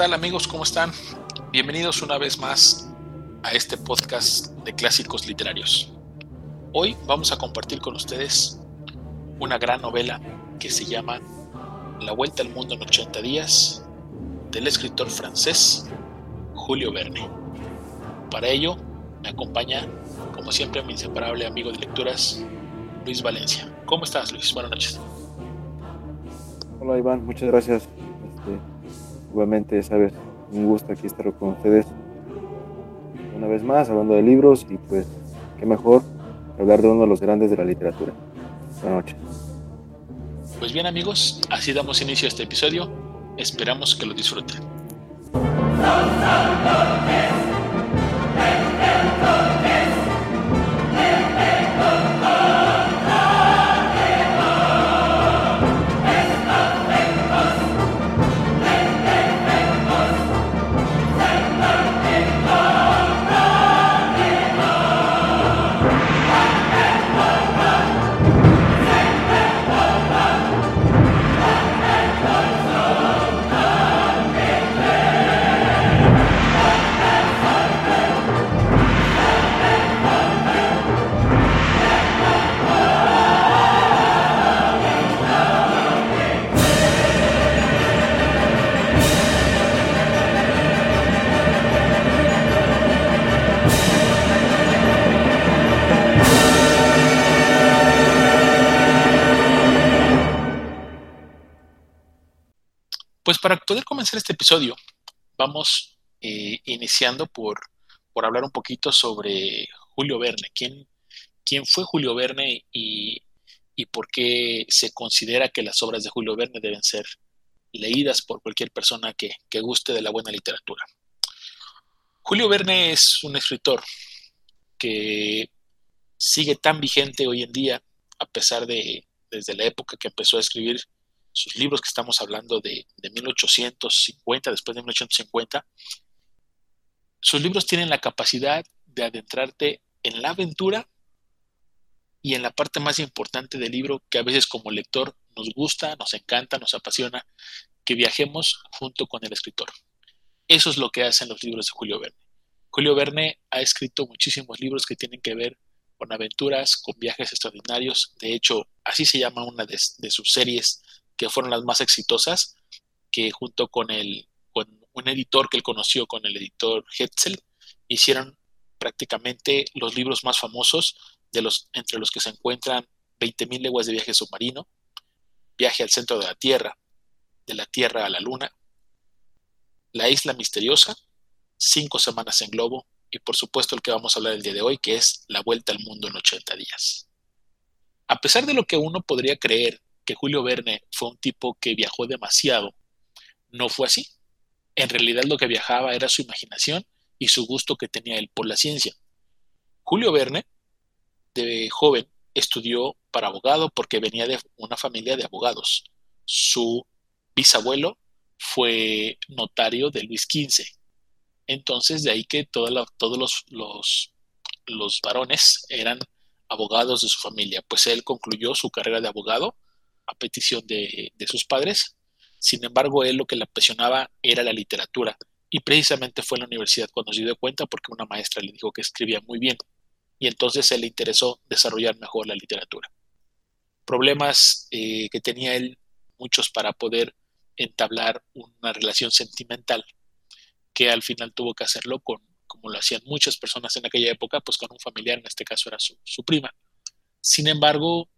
Hola, ¿qué tal amigos? ¿Cómo están? Bienvenidos una vez más a este podcast de clásicos literarios. Hoy vamos a compartir con ustedes una gran novela que se llama La Vuelta al Mundo en 80 días del escritor francés Julio Verne. Para ello me acompaña, como siempre, mi inseparable amigo de lecturas, Luis Valencia. ¿Cómo estás, Luis? Buenas noches. Hola, Iván. Muchas gracias. Este, igualmente, sabes, un gusto aquí estar con ustedes una vez más, hablando de libros y pues, qué mejor hablar de uno de los grandes de la literatura. Buenas noches. Pues bien amigos, así damos inicio a este episodio. Esperamos que lo disfruten. Comenzar este episodio, vamos eh, iniciando por, por hablar un poquito sobre Julio Verne. ¿Quién, quién fue Julio Verne y, y por qué se considera que las obras de Julio Verne deben ser leídas por cualquier persona que, que guste de la buena literatura? Julio Verne es un escritor que sigue tan vigente hoy en día, a pesar de desde la época que empezó a escribir sus libros que estamos hablando de, 1850, después de 1850, sus libros tienen la capacidad de adentrarte en la aventura y en la parte más importante del libro que a veces como lector nos gusta, nos encanta, nos apasiona, que viajemos junto con el escritor. Eso es lo que hacen los libros de Julio Verne. Julio Verne ha escrito muchísimos libros que tienen que ver con aventuras, con viajes extraordinarios. De hecho, así se llama una de, de sus series que fueron las más exitosas, que junto con, el, con un editor que él conoció, con el editor Hetzel, hicieron prácticamente los libros más famosos, de los, entre los que se encuentran 20.000 leguas de viaje submarino, Viaje al centro de la Tierra, de la Tierra a la Luna, La isla misteriosa, Cinco semanas en globo y por supuesto el que vamos a hablar el día de hoy, que es La vuelta al mundo en 80 días. A pesar de lo que uno podría creer Julio Verne fue un tipo que viajó demasiado, no fue así. En realidad lo que viajaba era su imaginación y su gusto que tenía él por la ciencia. Julio Verne, de joven, estudió para abogado porque venía de una familia de abogados. Su bisabuelo fue notario de Luis XV. Entonces, de ahí que todos los, varones eran abogados de su familia. Pues él concluyó su carrera de abogado a petición de, sus padres. Sin embargo, él lo que le apasionaba era la literatura y precisamente fue en la universidad cuando se dio cuenta porque una maestra le dijo que escribía muy bien y entonces se le interesó desarrollar mejor la literatura. Problemas eh, que tenía él, muchos para poder entablar una relación sentimental, que al final tuvo que hacerlo con, como lo hacían muchas personas en aquella época, pues con un familiar, en este caso era su, su prima. Sin embargo,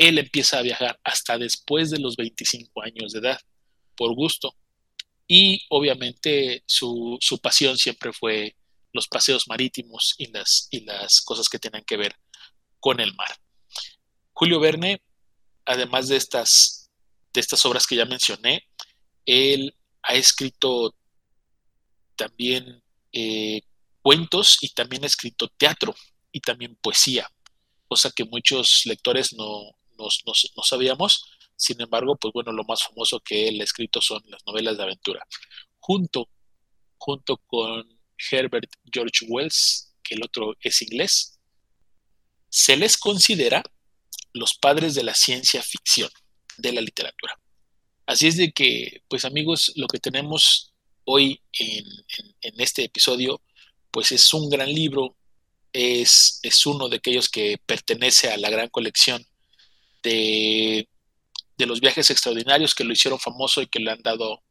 él empieza a viajar hasta después de los 25 años de edad, por gusto. Y obviamente su, pasión siempre fue los paseos marítimos y las, y las cosas que tienen que ver con el mar. Julio Verne, además de estas, de estas obras que ya mencioné, él ha escrito también eh, cuentos y también ha escrito teatro y también poesía, cosa que muchos lectores no, no sabíamos. Sin embargo, pues bueno, lo más famoso que él ha escrito son las novelas de aventura. Junto, junto con Herbert George Wells, que el otro es inglés, se les considera los padres de la ciencia ficción, de la literatura. Así es de que, pues amigos, lo que tenemos hoy en, este episodio, pues es un gran libro, es, es, uno de aquellos que pertenece a la gran colección de, de, los viajes extraordinarios que lo hicieron famoso y que le han dado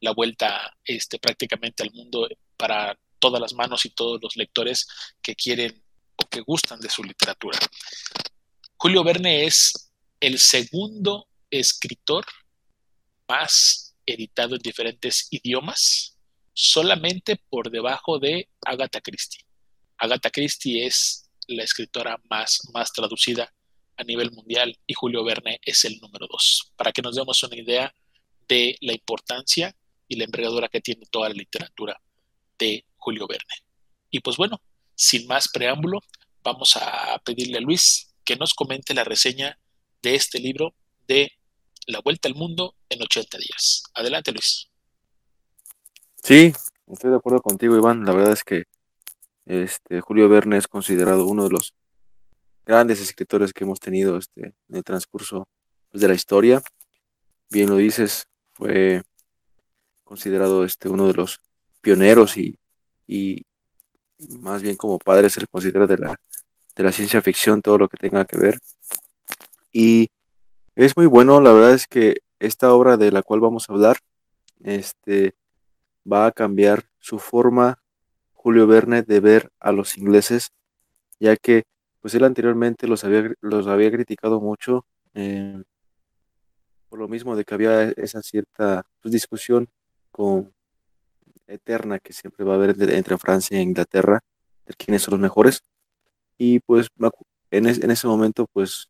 la vuelta este, prácticamente al mundo para todas las manos y todos los lectores que quieren o que gustan de su literatura. Julio Verne es el segundo escritor más editado en diferentes idiomas, solamente por debajo de Agatha Christie. Agatha Christie es la escritora más, más traducida a nivel mundial y Julio Verne es el número dos, para que nos demos una idea de la importancia y la envergadura que tiene toda la literatura de Julio Verne. Y pues bueno, sin más preámbulo, vamos a pedirle a Luis que nos comente la reseña de este libro de La Vuelta al Mundo en 80 días. Adelante, Luis. Sí, estoy de acuerdo contigo, Iván. La verdad es que este, Julio Verne es considerado uno de los grandes escritores que hemos tenido este, en el transcurso pues, de la historia. Bien lo dices, fue considerado este, uno de los pioneros y, y más bien como padre se le considera de la, de la ciencia ficción, todo lo que tenga que ver. Y es muy bueno, la verdad es que esta obra de la cual vamos a hablar este, va a cambiar su forma, Julio Verne, de ver a los ingleses, ya que pues él anteriormente los había, los había criticado mucho eh, por lo mismo de que había esa cierta pues, discusión con eterna que siempre va a haber entre Francia e Inglaterra, de quiénes son los mejores. Y pues en, en ese momento, pues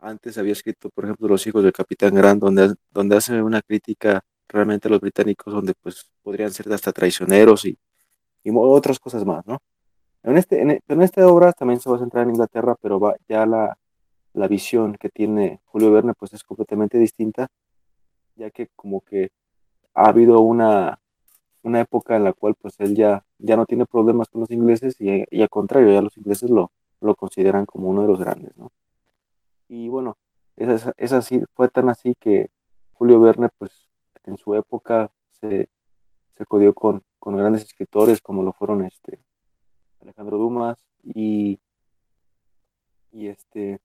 antes había escrito, por ejemplo, Los hijos del Capitán Grant, donde, donde hace una crítica realmente a los británicos, donde pues podrían ser hasta traicioneros y, y otras cosas más, ¿no? En, este, en, en, esta obra también se va a centrar en Inglaterra, pero va, ya la, la visión que tiene Julio Verne pues es completamente distinta, ya que como que ha habido una, una época en la cual pues él ya, ya no tiene problemas con los ingleses y, al contrario, ya los ingleses lo, lo consideran como uno de los grandes, ¿no? Y bueno, es, es fue tan así que Julio Verne pues en su época se, se codió con, con grandes escritores como lo fueron este Alejandro Dumas y, y este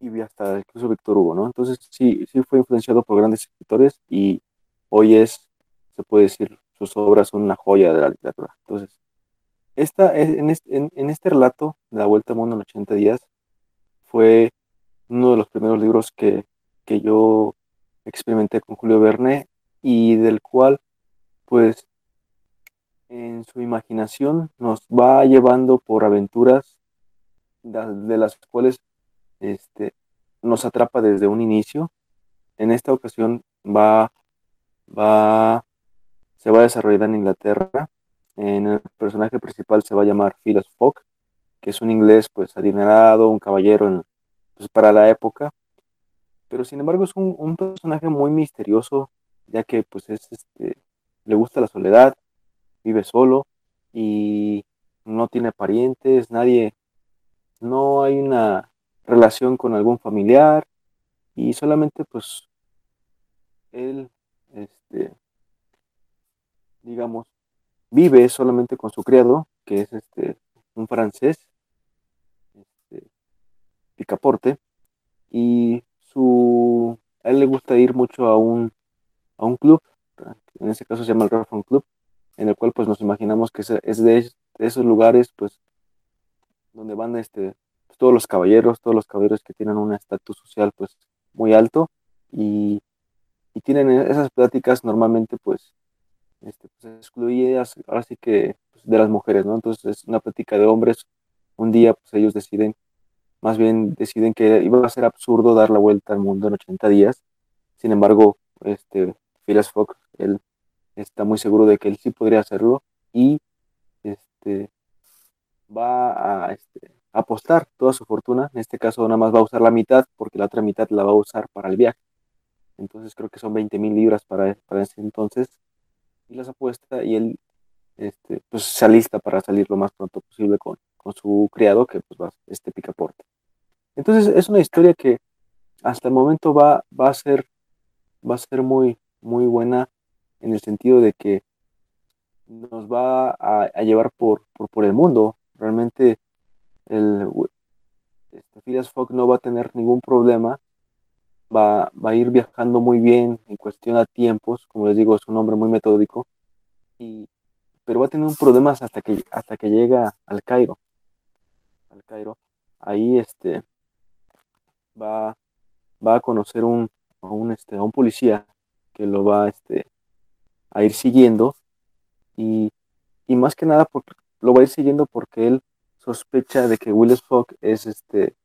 y hasta incluso Víctor Hugo, ¿no? Entonces sí, sí fue influenciado por grandes escritores y hoy es, se puede decir, sus obras son una joya de la literatura. Entonces, esta, en, este, en, este relato La Vuelta al Mundo en 80 días fue uno de los primeros libros que, que yo experimenté con Julio Verne y del cual, pues, en su imaginación nos va llevando por aventuras de las cuales este, nos atrapa desde un inicio. En esta ocasión va, va, se va a desarrollar en Inglaterra. En el personaje principal se va a llamar Phileas Fogg, que es un inglés pues adinerado, un caballero pues, para la época. Pero sin embargo es un, personaje muy misterioso, ya que pues es este, le gusta la soledad, vive solo y no tiene parientes, nadie, no hay una relación con algún familiar y solamente pues él, este, digamos, vive solamente con su criado, que es este, un francés, este, Picaporte, y su, a él le gusta ir mucho a un, a un club, en este caso se llama el Raffon Club, en el cual pues nos imaginamos que es de esos lugares pues donde van este todos los caballeros, todos los caballeros que tienen un estatus social pues muy alto y, tienen e-, esas pláticas normalmente pues, este, pues excluidas ahora sí que pues, de las mujeres, ¿no? Entonces es una plática de hombres, un día pues ellos deciden, más bien deciden que iba a ser absurdo dar la vuelta al mundo en 80 días, sin embargo, este, Phileas Fogg, él está muy seguro de que él sí podría hacerlo y este, va a, este, apostar toda su fortuna. En este caso nada más va a usar la mitad porque la otra mitad la va a usar para el viaje. Entonces creo que son 20 mil libras para, para ese entonces. Y las apuesta y él este, pues se alista para salir lo más pronto posible con, con su criado que pues va este picaporte. Entonces es una historia que hasta el momento va, va a ser, va a ser muy, muy buena en el sentido de que nos va a, llevar por, por, el mundo. Realmente el este, Phileas Fogg no va a tener ningún problema, va, va, a ir viajando muy bien en cuestión a tiempos, como les digo, es un hombre muy metódico, y, pero va a tener un problema hasta que, hasta que llega al Cairo. Al Cairo. Ahí este, va, va a conocer un, a un, este, un policía que lo va este, a ir siguiendo. Y, y más que nada lo va a ir siguiendo porque él sospecha de que Willis Fogg es este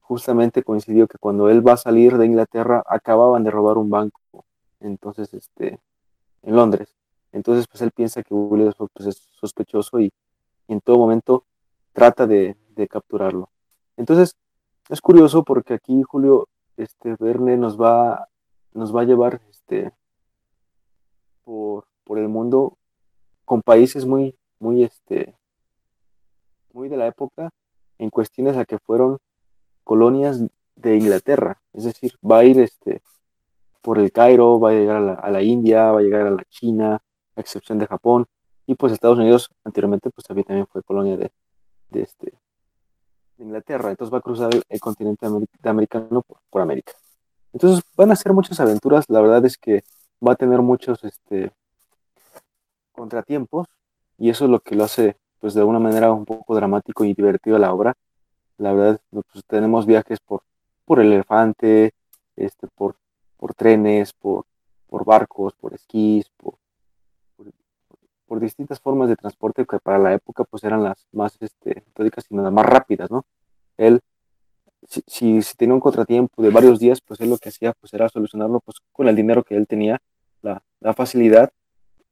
justamente coincidió que cuando él va a salir de Inglaterra acababan de robar un banco entonces este en Londres. Entonces pues él piensa que Willis Fogg pues, es sospechoso y, en todo momento trata de, de, capturarlo. Entonces es curioso porque aquí Julio este Verne nos va nos va a llevar este por, el mundo con países muy muy este muy de la época en cuestiones a que fueron colonias de Inglaterra. Es decir, va a ir este, por el Cairo, va a llegar a la, India, va a llegar a la China, a excepción de Japón. Y pues Estados Unidos anteriormente pues también, fue colonia de, este, Inglaterra. Entonces va a cruzar el, continente americano por, por, América. Entonces van a ser muchas aventuras. La verdad es que va a tener muchos este, contratiempos y eso es lo que lo hace pues de alguna manera un poco dramático y divertido la obra. La verdad, pues tenemos viajes por, por el elefante, este, por, por trenes, por, por barcos, por esquís, por, por, distintas formas de transporte que para la época pues eran las más este, metódicas y las más rápidas, ¿no? Él, si, si, tenía un contratiempo de varios días, pues él lo que hacía pues era solucionarlo pues con el dinero que él tenía, la, la facilidad,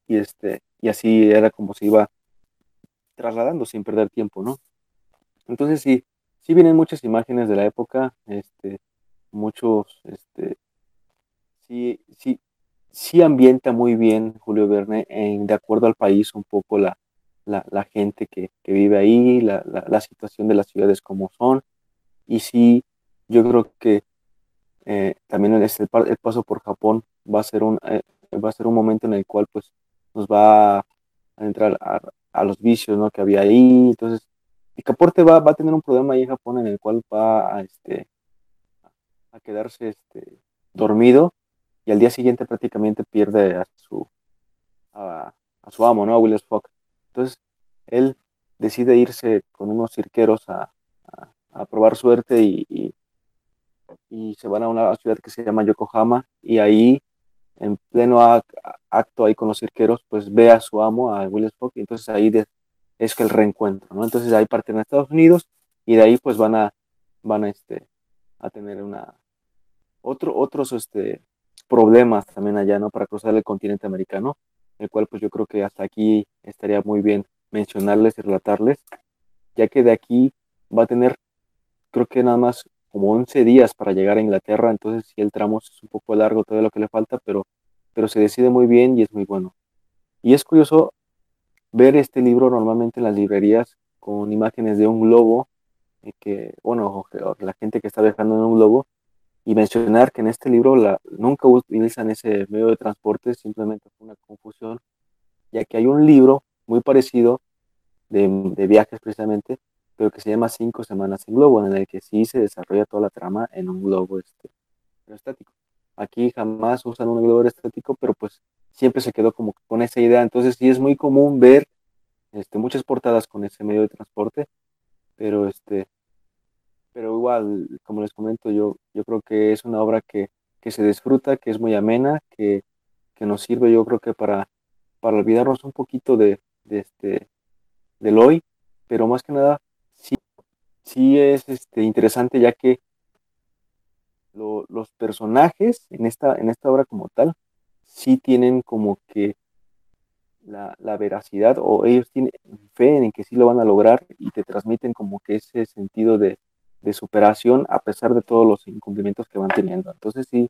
y, este, y así era como se iba trasladando sin perder tiempo, ¿no? Entonces sí, sí vienen muchas imágenes de la época, este, muchos, este, sí, sí, sí ambienta muy bien Julio Verne en, de acuerdo al país un poco la, la, gente que, que, vive ahí, la, la, situación de las ciudades como son, y sí, yo creo que eh, también el, paso por Japón va a ser un, eh, va a ser un momento en el cual pues nos va a entrar a, los vicios ¿no? que había ahí. Entonces, Picaporte va, va a tener un problema ahí en Japón en el cual va a, este, a quedarse este, dormido y al día siguiente prácticamente pierde a su, a, su amo, ¿no? a Willis Fogg. Entonces, él decide irse con unos cirqueros a, a, probar suerte y, y, se van a una ciudad que se llama Yokohama y ahí en pleno acto ahí con los cirqueros, pues ve a su amo, a Willis Fogg, y entonces ahí es que el reencuentro, ¿no? Entonces ahí parten a Estados Unidos y de ahí pues van a, van a, este, a tener una, otro, otros este, problemas también allá, ¿no? Para cruzar el continente americano, el cual pues yo creo que hasta aquí estaría muy bien mencionarles y relatarles, ya que de aquí va a tener, creo que nada más como 11 días para llegar a Inglaterra, entonces si el tramo es un poco largo, todo lo que le falta, pero, pero se decide muy bien y es muy bueno. Y es curioso ver este libro normalmente en las librerías con imágenes de un globo, eh, que, bueno, la gente que está viajando en un globo, y mencionar que en este libro la, nunca utilizan ese medio de transporte, simplemente fue una confusión, ya que hay un libro muy parecido de, de viajes precisamente, pero que se llama Cinco Semanas en Globo, en el que sí se desarrolla toda la trama en un globo este, estático. Aquí jamás usan un globo estático, pero pues siempre se quedó como con esa idea. Entonces sí es muy común ver este, muchas portadas con ese medio de transporte, pero este, pero igual, como les comento, yo, yo creo que es una obra que, que se disfruta, que es muy amena, que, que, nos sirve yo creo que para, para olvidarnos un poquito de este, del hoy, pero más que nada sí es este, interesante ya que los personajes en esta, en esta obra como tal sí tienen como que la, veracidad o ellos tienen fe en que sí lo van a lograr y te transmiten como que ese sentido de, superación a pesar de todos los incumplimientos que van teniendo. Entonces sí,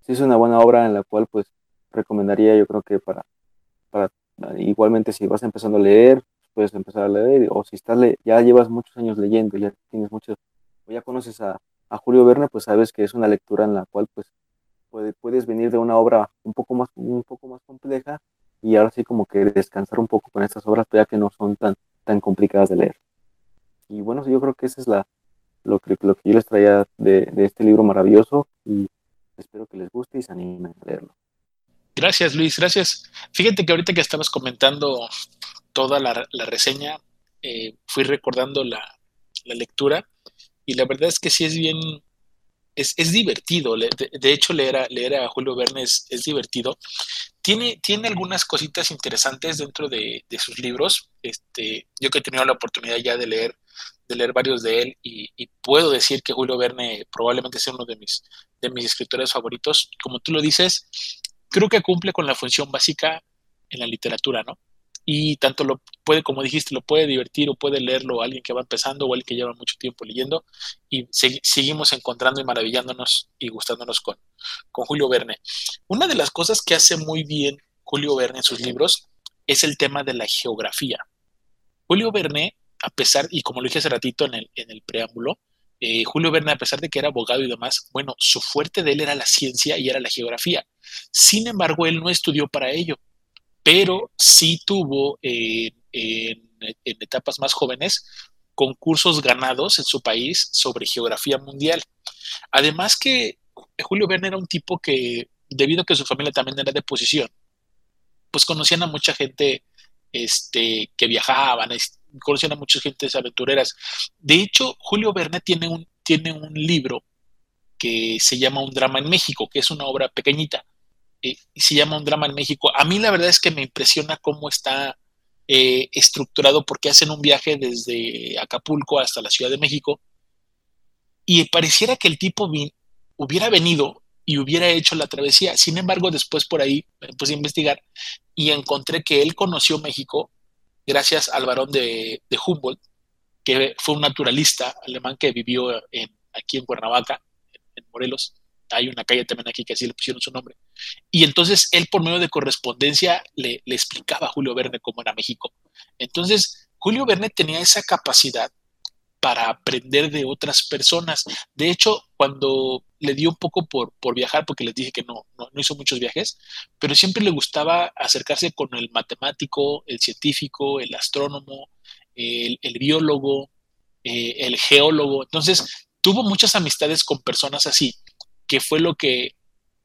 sí es una buena obra en la cual pues recomendaría yo creo que para, para igualmente si vas empezando a leer, puedes empezar a leer, o si estás ya llevas muchos años leyendo, ya tienes muchos, o ya conoces a, a Julio Verne, pues sabes que es una lectura en la cual pues puedes venir de una obra un poco más, un poco más compleja y ahora sí como que descansar un poco con estas obras, ya que no son tan, tan complicadas de leer. Y bueno, yo creo que esa es la, lo, que, lo que yo les traía de, de este libro maravilloso y espero que les guste y se animen a leerlo. Gracias, Luis, gracias. Fíjate que ahorita que estabas comentando toda la, reseña, eh, fui recordando la, lectura y la verdad es que sí es bien, es, es divertido. De, hecho, leer a, Julio Verne es, divertido. Tiene, tiene algunas cositas interesantes dentro de, de, sus libros. Este, yo que he tenido la oportunidad ya de leer, de leer varios de él y, y puedo decir que Julio Verne probablemente sea uno de mis, de mis escritores favoritos. Como tú lo dices, creo que cumple con la función básica en la literatura, ¿no? Y tanto lo puede, como dijiste, lo puede divertir o puede leerlo alguien que va empezando o alguien que lleva mucho tiempo leyendo y se, seguimos encontrando y maravillándonos y gustándonos con, con Julio Verne. Una de las cosas que hace muy bien Julio Verne en sus libros es el tema de la geografía. Julio Verne, a pesar, y como lo dije hace ratito en el, en el preámbulo, eh, Julio Verne, a pesar de que era abogado y demás, bueno, su fuerte de él era la ciencia y era la geografía. Sin embargo, él no estudió para ello pero sí tuvo en, en, etapas más jóvenes concursos ganados en su país sobre geografía mundial. Además que Julio Verne era un tipo que, debido a que su familia también era de posición, pues conocían a mucha gente este, que viajaban, conocían a muchas gentes aventureras. De hecho, Julio Verne tiene un, tiene un libro que se llama Un drama en México, que es una obra pequeñita eh, se llama Un drama en México. A mí la verdad es que me impresiona cómo está eh, estructurado porque hacen un viaje desde Acapulco hasta la Ciudad de México y pareciera que el tipo hubiera venido y hubiera hecho la travesía. Sin embargo, después por ahí me puse a investigar y encontré que él conoció México gracias al varón de, Humboldt, que fue un naturalista alemán que vivió aquí en Cuernavaca, en Morelos, hay una calle también aquí que así le pusieron su nombre. Y entonces él por medio de correspondencia le, explicaba a Julio Verne cómo era México. Entonces, Julio Verne tenía esa capacidad para aprender de otras personas. De hecho, cuando le dio un poco por, por viajar, porque les dije que no, no, hizo muchos viajes, pero siempre le gustaba acercarse con el matemático, el científico, el astrónomo, el, el biólogo, eh, el geólogo. Entonces, tuvo muchas amistades con personas así que fue lo que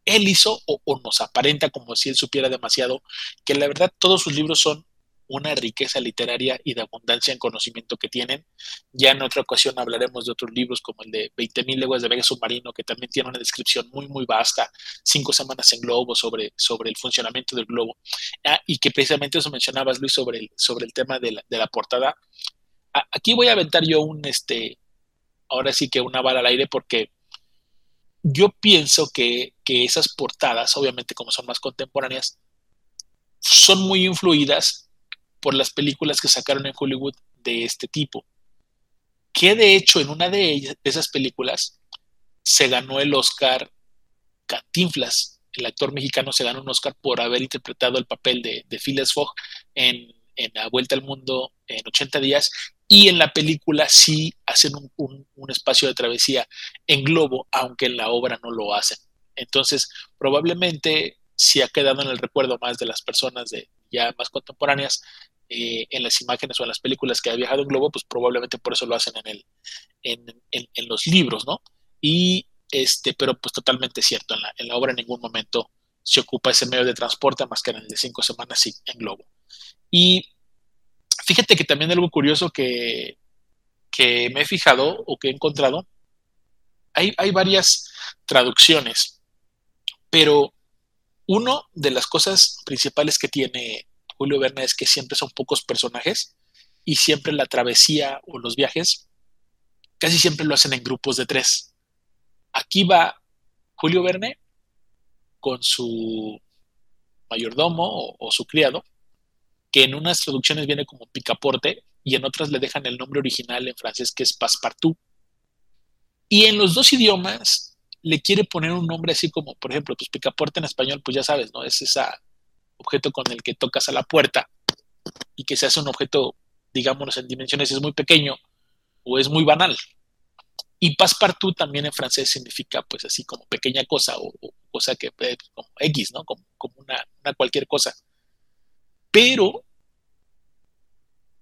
él hizo o, nos aparenta como si él supiera demasiado, que la verdad todos sus libros son una riqueza literaria y de abundancia en conocimiento que tienen. Ya en otra ocasión hablaremos de otros libros como el de 20.000 leguas de viaje submarino, que también tiene una descripción muy, muy vasta, cinco semanas en globo sobre, sobre el funcionamiento del globo. Ah, y que precisamente eso mencionabas, Luis, sobre el, sobre el tema de la, de la portada. Aquí voy a aventar yo un, este, ahora sí que una bala al aire porque yo pienso que, que, esas portadas, obviamente como son más contemporáneas, son muy influidas por las películas que sacaron en Hollywood de este tipo. Que de hecho en una de, esas películas se ganó el Oscar Cantinflas. El actor mexicano se ganó un Oscar por haber interpretado el papel de, de Phileas Fogg en, en La Vuelta al Mundo en 80 días y en la película sí hacen un, espacio de travesía en globo, aunque en la obra no lo hacen. Entonces, probablemente sí ha quedado en el recuerdo más de las personas de ya más contemporáneas eh, en las imágenes o en las películas que ha viajado en globo, pues probablemente por eso lo hacen en, el, en, en los libros, ¿no? Y este, pero pues totalmente cierto, en la, en la obra en ningún momento se ocupa ese medio de transporte más que en el de cinco semanas sí, en globo. Y Fíjate que también algo curioso que, que me he fijado o que he encontrado, hay, hay varias traducciones, pero uno de las cosas principales que tiene Julio Verne es que siempre son pocos personajes y siempre la travesía o los viajes casi siempre lo hacen en grupos de tres. Aquí va Julio Verne con su mayordomo o, o su criado que en unas traducciones viene como picaporte y en otras le dejan el nombre original en francés que es passepartout. Y en los dos idiomas le quiere poner un nombre así como, por ejemplo, pues picaporte en español, pues ya sabes, ¿no? Es ese objeto con el que tocas a la puerta y que se hace un objeto, digámonos, en dimensiones es muy pequeño o es muy banal. Y passepartout también en francés significa pues así como pequeña cosa o, cosa que como X, ¿no? Como, una, cualquier cosa. Pero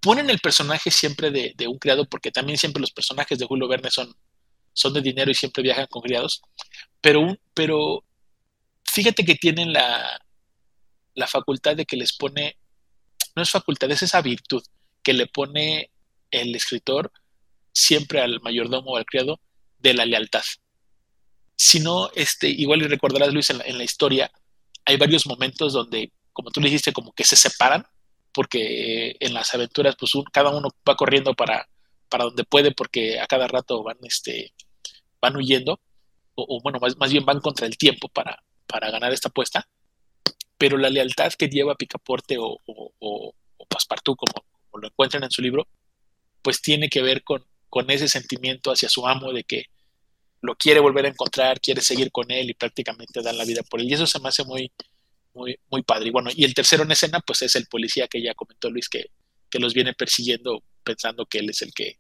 ponen el personaje siempre de, un criado, porque también siempre los personajes de Julio Verne son, son de dinero y siempre viajan con criados, pero, pero fíjate que tienen la, la facultad de que les pone, no es facultad, es esa virtud que le pone el escritor siempre al mayordomo o al criado de la lealtad. Si no, este, igual y recordarás, Luis, en la, historia, hay varios momentos donde, como tú le dijiste, como que se separan, porque en las aventuras, pues cada uno va corriendo para, para donde puede, porque a cada rato van, este, van huyendo, o, bueno, más, más, bien van contra el tiempo para, para ganar esta apuesta, pero la lealtad que lleva Picaporte o, o, o, Passepartout, como, lo encuentran en su libro, pues tiene que ver con, con ese sentimiento hacia su amo de que lo quiere volver a encontrar, quiere seguir con él y prácticamente dan la vida por él. Y eso se me hace muy, muy, muy padre. Y bueno, y el tercero en escena, pues es el policía que ya comentó Luis, que, que los viene persiguiendo pensando que él es el que,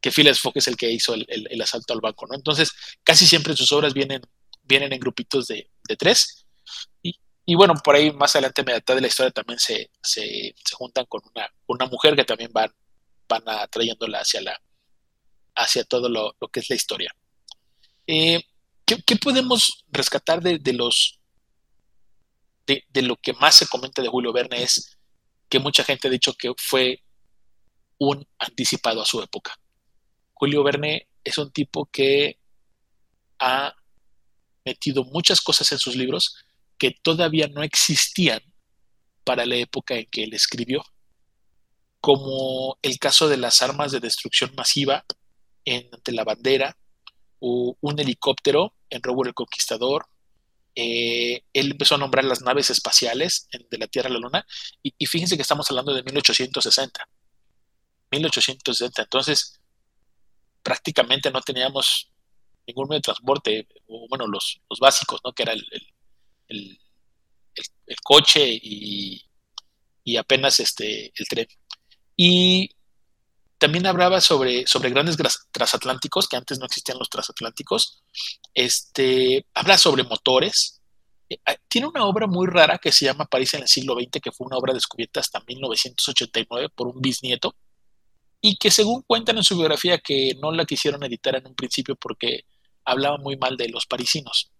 que Phileas Fogg es el que hizo el, el, asalto al banco, ¿no? Entonces, casi siempre sus obras vienen, vienen en grupitos de, de tres. Y, y, bueno, por ahí más adelante, en mitad de la historia, también se, se, se juntan con una, una mujer que también van van atrayéndola hacia, la, hacia todo lo, que es la historia. Eh, ¿qué, podemos rescatar de, los de, lo que más se comenta de Julio Verne? Es que mucha gente ha dicho que fue un anticipado a su época. Julio Verne es un tipo que ha metido muchas cosas en sus libros que todavía no existían para la época en que él escribió como el caso de las armas de destrucción masiva en Ante la Bandera, o un helicóptero en Robo el Conquistador. Eh, él empezó a nombrar las naves espaciales de la Tierra a la Luna, y, fíjense que estamos hablando de 1860. 1860, entonces prácticamente no teníamos ningún medio de transporte, o bueno, los, básicos, ¿no? Que era el, el, coche y, y, apenas este, el tren. Y también hablaba sobre, sobre grandes transatlánticos, que antes no existían los transatlánticos. Este, habla sobre motores. Eh, ah, tiene una obra muy rara que se llama París en el siglo XX, que fue una obra descubierta hasta 1989 por un bisnieto, y que según cuentan en su biografía que no la quisieron editar en un principio porque hablaba muy mal de los parisinos,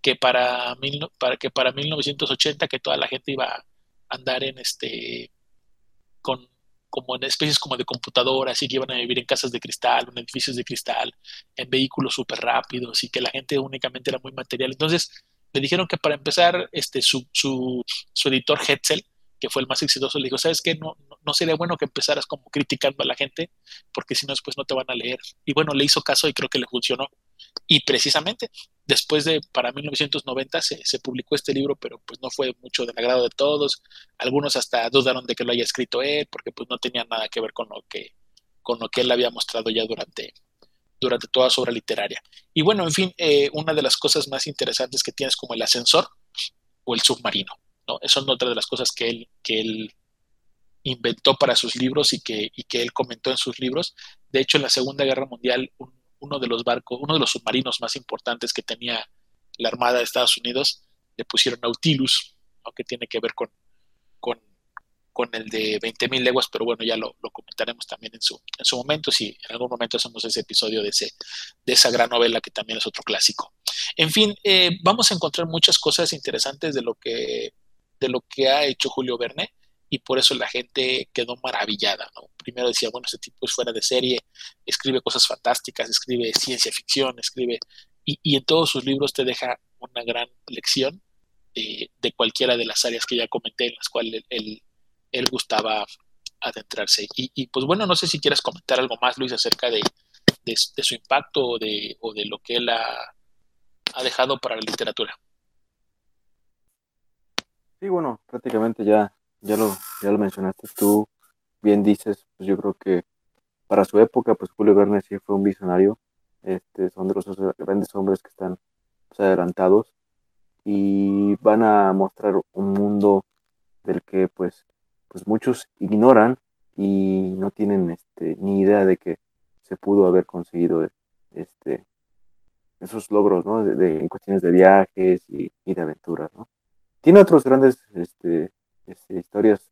que para, para, que para 1980 que toda la gente iba a andar en este con como en especies como de computadoras y que iban a vivir en casas de cristal, en edificios de cristal, en vehículos súper rápidos y que la gente únicamente era muy material. Entonces le dijeron que para empezar, este, su, su, su editor Hetzel, que fue el más exitoso, le dijo, ¿sabes qué? No, no, sería bueno que empezaras como criticando a la gente, porque si no, después no te van a leer. Y bueno, le hizo caso y creo que le funcionó. Y precisamente después de, para 1990 se, se, publicó este libro, pero pues no fue mucho del agrado de todos. Algunos hasta dudaron de que lo haya escrito él, porque pues no tenía nada que ver con lo que, con lo que él había mostrado ya durante, durante toda su obra literaria. Y bueno, en fin, eh, una de las cosas más interesantes que tienes como el ascensor o el submarino. ¿no? Eso es otra de las cosas que él, que él inventó para sus libros y que, y que él comentó en sus libros. De hecho, en la Segunda Guerra Mundial, un uno de los barcos, uno de los submarinos más importantes que tenía la Armada de Estados Unidos, le pusieron Nautilus, aunque tiene que ver con, con, el de 20.000 leguas, pero bueno, ya lo, comentaremos también en su, en su momento, si en algún momento hacemos ese episodio de, ese, de esa gran novela que también es otro clásico. En fin, eh, vamos a encontrar muchas cosas interesantes de lo que, de lo que ha hecho Julio Verne y por eso la gente quedó maravillada, ¿no? Primero decía, bueno, este tipo es fuera de serie, escribe cosas fantásticas, escribe ciencia ficción, escribe, y, en todos sus libros te deja una gran lección eh, de cualquiera de las áreas que ya comenté, en las cuales él, él, gustaba adentrarse. Y, pues bueno, no sé si quieras comentar algo más, Luis, acerca de, su impacto o de, o de lo que él ha, ha dejado para la literatura. Sí, bueno, prácticamente ya ya lo, ya lo mencionaste tú, bien dices, pues yo creo que para su época, pues Julio Verne sí fue un visionario, este, son de los grandes hombres que están pues, adelantados y van a mostrar un mundo del que pues, pues muchos ignoran y no tienen este, ni idea de que se pudo haber conseguido este, esos logros, ¿no? De, en cuestiones de viajes y, de aventuras, ¿no? Tiene otros grandes este, este, historias,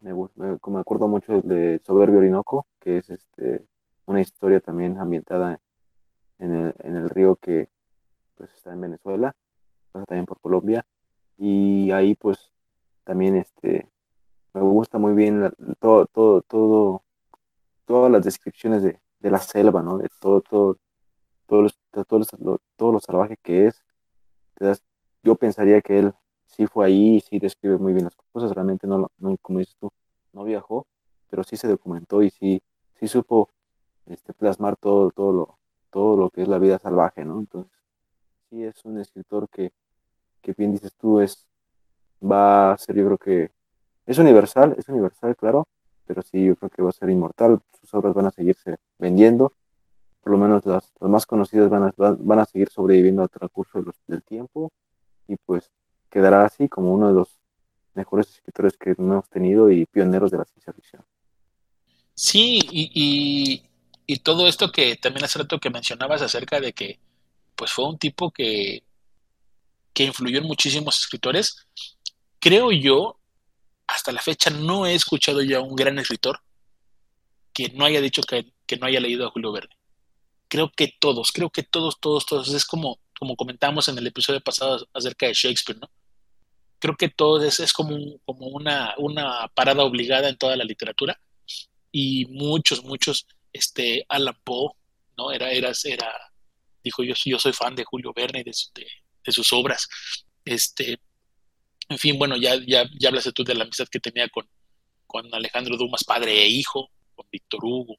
me, me, me, acuerdo mucho de Soberbio Orinoco, que es este, una historia también ambientada en el, en el río que pues, está en Venezuela, pasa también por Colombia, y ahí pues también este, me gusta muy bien todo, todo, todo, todas las descripciones de, de la selva, ¿no? De todo, todo, todo, todo, todo, lo salvaje que es. yo pensaría que él sí fue ahí, sí describe muy bien las cosas, realmente no, no como dices tú, no viajó, pero sí se documentó y sí, sí supo este, plasmar todo, todo, lo, todo lo que es la vida salvaje, ¿no? Entonces, sí es un escritor que, que bien dices tú, es, va a ser, yo creo que es universal, es universal, claro, pero sí, yo creo que va a ser inmortal, sus obras van a seguirse vendiendo, por lo menos las, más conocidas van a, van a seguir sobreviviendo al transcurso del tiempo y pues quedará así como uno de los mejores escritores que hemos tenido y pioneros de la ciencia ficción. Sí, y, y, todo esto que también hace rato que mencionabas acerca de que pues fue un tipo que, que influyó en muchísimos escritores, creo yo hasta la fecha no he escuchado ya un gran escritor que no haya dicho que, no haya leído a Julio Verne. Creo que todos, creo que todos, todos, todos. Es como, como comentamos en el episodio pasado acerca de Shakespeare, ¿no? Creo que todos es, es como, como una, una parada obligada en toda la literatura. Y muchos, muchos, este, Alan Poe, ¿no? Era, era, era, dijo yo, yo soy fan de Julio Verne y de, de, de sus obras. Este, en fin, bueno, ya, ya, ya hablaste tú de la amistad que tenía con, con Alejandro Dumas, padre e hijo, con Víctor Hugo.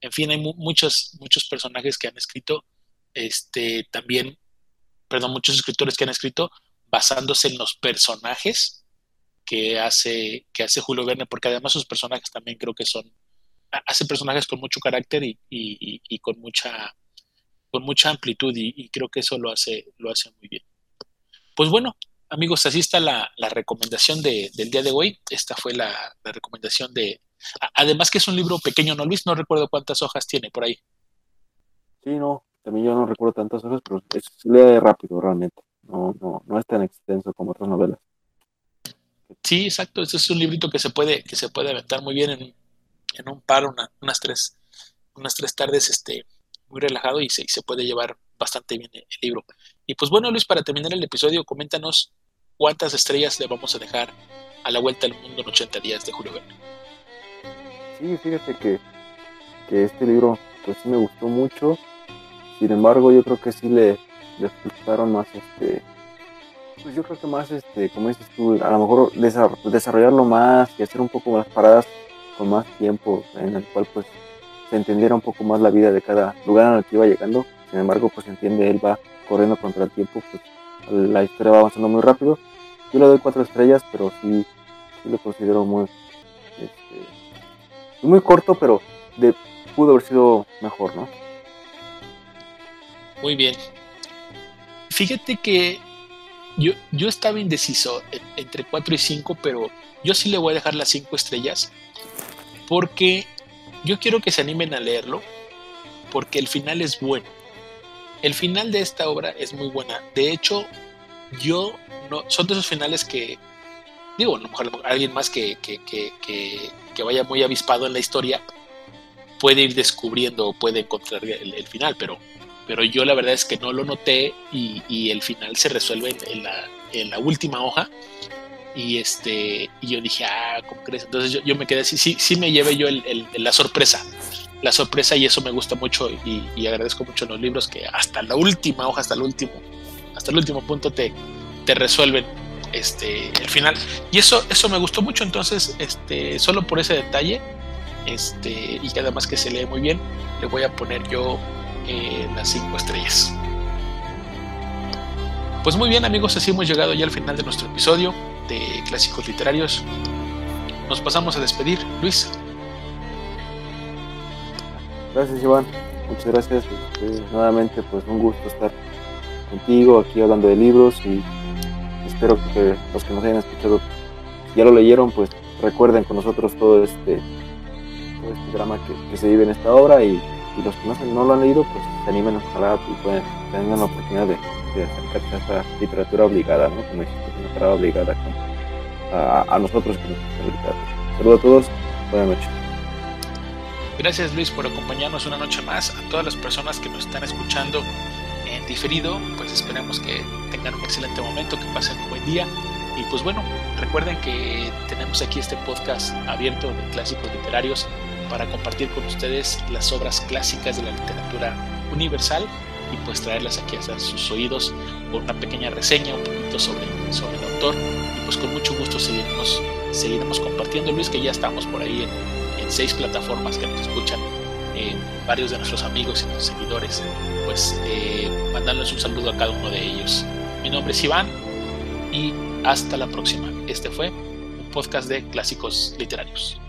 En fin, hay muchos, muchos personajes que han escrito, este, también, perdón, muchos escritores que han escrito basándose en los personajes que hace, que hace Julio Verne, porque además sus personajes también creo que son, hace personajes con mucho carácter y, y, y con mucha con mucha amplitud y, creo que eso lo hace, lo hace muy bien. Pues bueno, amigos, así está la, recomendación del día de hoy. Esta fue la, recomendación de... Además que es un libro pequeño, ¿no, Luis? No recuerdo cuántas hojas tiene por ahí. Sí, no, también yo no recuerdo tantas hojas, pero es, lee rápido realmente. No, no, no es tan extenso como otras novelas. Sí, exacto. Este es un librito que se puede, que se puede aventar muy bien en, en un par, unas tres, unas tres tardes, este, muy relajado y se, se puede llevar bastante bien el, libro. Y pues bueno, Luis, para terminar el episodio, coméntanos cuántas estrellas le vamos a dejar a la vuelta al mundo en 80 días de Julio Verne. Sí, fíjate que, que este libro pues sí me gustó mucho. Sin embargo, yo creo que sí le, le gustaron más este pues yo creo que más este como dices tú a lo mejor desarrollarlo más y hacer un poco más paradas con más tiempo en el cual pues se entendiera un poco más la vida de cada lugar al que iba llegando. Sin embargo, pues entiende, él va corriendo contra el tiempo, pues la historia va avanzando muy rápido. Yo le doy cuatro estrellas, pero sí, sí lo considero muy, este, muy corto, pero de, pudo haber sido mejor, ¿no? Muy bien. Fíjate que yo, yo estaba indeciso entre 4 y 5, pero yo sí le voy a dejar las 5 estrellas porque yo quiero que se animen a leerlo porque el final es bueno. El final de esta obra es muy buena. De hecho, yo no. Son de esos finales que. Digo, a lo mejor alguien más que, que, que, que, vaya muy avispado en la historia puede ir descubriendo o puede encontrar el, final, pero, pero yo la verdad es que no lo noté y, y el final se resuelve en, la, en la última hoja. Y este y yo dije ah cómo crees entonces yo, me quedé así sí sí me llevé yo el, la sorpresa. La sorpresa y eso me gusta mucho y, agradezco mucho en los libros que hasta la última hoja hasta el último hasta el último punto te, te resuelven este el final. Y eso eso me gustó mucho. Entonces este solo por ese detalle este y además que se lee muy bien le voy a poner yo las cinco estrellas pues muy bien amigos, así hemos llegado ya al final de nuestro episodio de Clásicos Literarios. Nos pasamos a despedir. Luis. Gracias Iván, muchas gracias. Este, nuevamente pues un gusto estar contigo aquí hablando de libros y espero que los que nos hayan escuchado ya lo leyeron pues recuerden con nosotros todo este, este drama que, se vive en esta obra y, los que no, no lo han leído pues se animen, ojalá y pueden, tengan la oportunidad de, acercarse a esa literatura obligada, ¿no? Como una parada obligada a, a, nosotros que nos Saludos a todos, buenas noches. Gracias Luis por acompañarnos una noche más. A todas las personas que nos están escuchando en diferido, pues esperemos que tengan un excelente momento, que pasen un buen día. Y pues bueno, recuerden que tenemos aquí este podcast abierto de clásicos literarios para compartir con ustedes las obras clásicas de la literatura universal y pues traerlas aquí hasta sus oídos con una pequeña reseña, un poquito sobre, sobre el autor. Y pues con mucho gusto seguiremos, seguiremos compartiendo Luis que ya estamos por ahí en, seis plataformas que nos escuchan eh, varios de nuestros amigos y seguidores. Pues eh, mandándoles un saludo a cada uno de ellos. Mi nombre es Iván y hasta la próxima. Este fue un podcast de clásicos literarios